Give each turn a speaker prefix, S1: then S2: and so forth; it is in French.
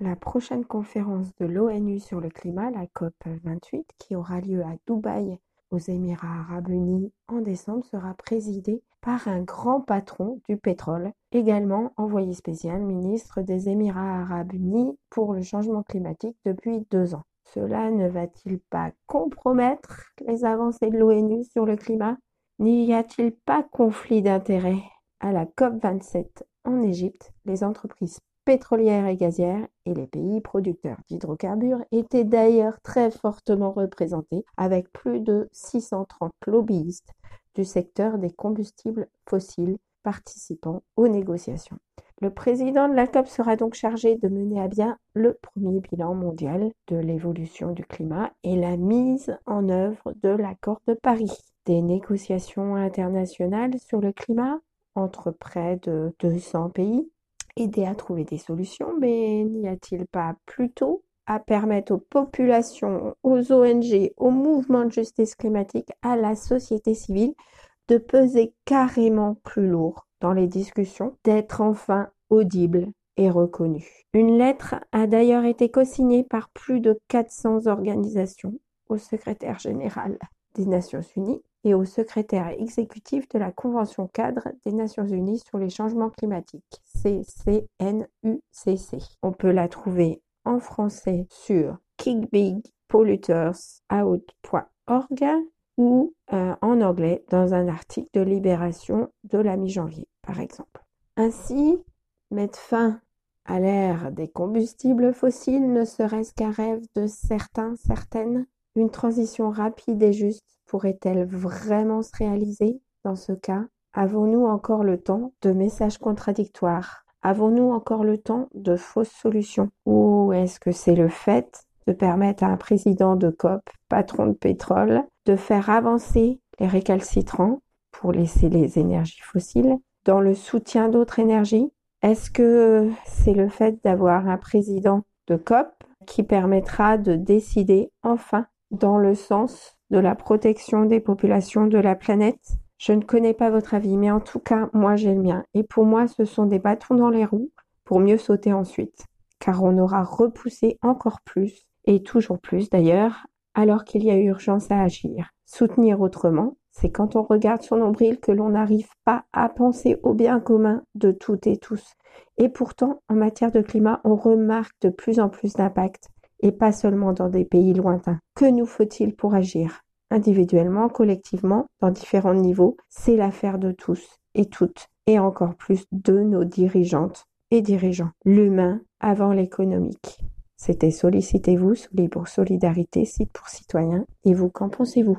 S1: la prochaine conférence de l'ONU sur le climat, la COP 28, qui aura lieu à Dubaï aux Émirats arabes unis en décembre, sera présidée par un grand patron du pétrole, également envoyé spécial ministre des Émirats arabes unis pour le changement climatique depuis deux ans. Cela ne va-t-il pas compromettre les avancées de l'ONU sur le climat? N'y a-t-il pas conflit d'intérêts? À la COP27 en Égypte, les entreprises pétrolières et gazières et les pays producteurs d'hydrocarbures étaient d'ailleurs très fortement représentés avec plus de 630 lobbyistes du secteur des combustibles fossiles participant aux négociations. Le président de la COP sera donc chargé de mener à bien le premier bilan mondial de l'évolution du climat et la mise en œuvre de l'accord de Paris. Des négociations internationales sur le climat entre près de 200 pays aider à trouver des solutions, mais n'y a-t-il pas plutôt à permettre aux populations, aux ONG, aux mouvements de justice climatique, à la société civile de peser carrément plus lourd dans les discussions, d'être enfin audibles et reconnus. Une lettre a d'ailleurs été co-signée par plus de 400 organisations au secrétaire général des Nations Unies et au secrétaire exécutif de la Convention cadre des Nations Unies sur les changements climatiques, CCNUCC. On peut la trouver en français sur kickbigpollutersout.org ou euh, en anglais dans un article de Libération de la mi-janvier, par exemple. Ainsi, mettre fin à l'ère des combustibles fossiles ne serait-ce qu'un rêve de certains, certaines Une transition rapide et juste pourrait-elle vraiment se réaliser dans ce cas? Avons-nous encore le temps de messages contradictoires? Avons-nous encore le temps de fausses solutions? Ou est-ce que c'est le fait de permettre à un président de COP, patron de pétrole, de faire avancer les récalcitrants pour laisser les énergies fossiles dans le soutien d'autres énergies? Est-ce que c'est le fait d'avoir un président de COP qui permettra de décider enfin dans le sens de la protection des populations de la planète Je ne connais pas votre avis, mais en tout cas, moi j'ai le mien. Et pour moi, ce sont des bâtons dans les roues pour mieux sauter ensuite. Car on aura repoussé encore plus, et toujours plus d'ailleurs, alors qu'il y a urgence à agir. Soutenir autrement, c'est quand on regarde son nombril que l'on n'arrive pas à penser au bien commun de toutes et tous. Et pourtant, en matière de climat, on remarque de plus en plus d'impact et pas seulement dans des pays lointains. Que nous faut-il pour agir? Individuellement, collectivement, dans différents niveaux, c'est l'affaire de tous et toutes, et encore plus de nos dirigeantes et dirigeants. L'humain avant l'économique. C'était Sollicitez-vous, Soli pour Solidarité, site pour citoyens. Et vous, qu'en pensez-vous?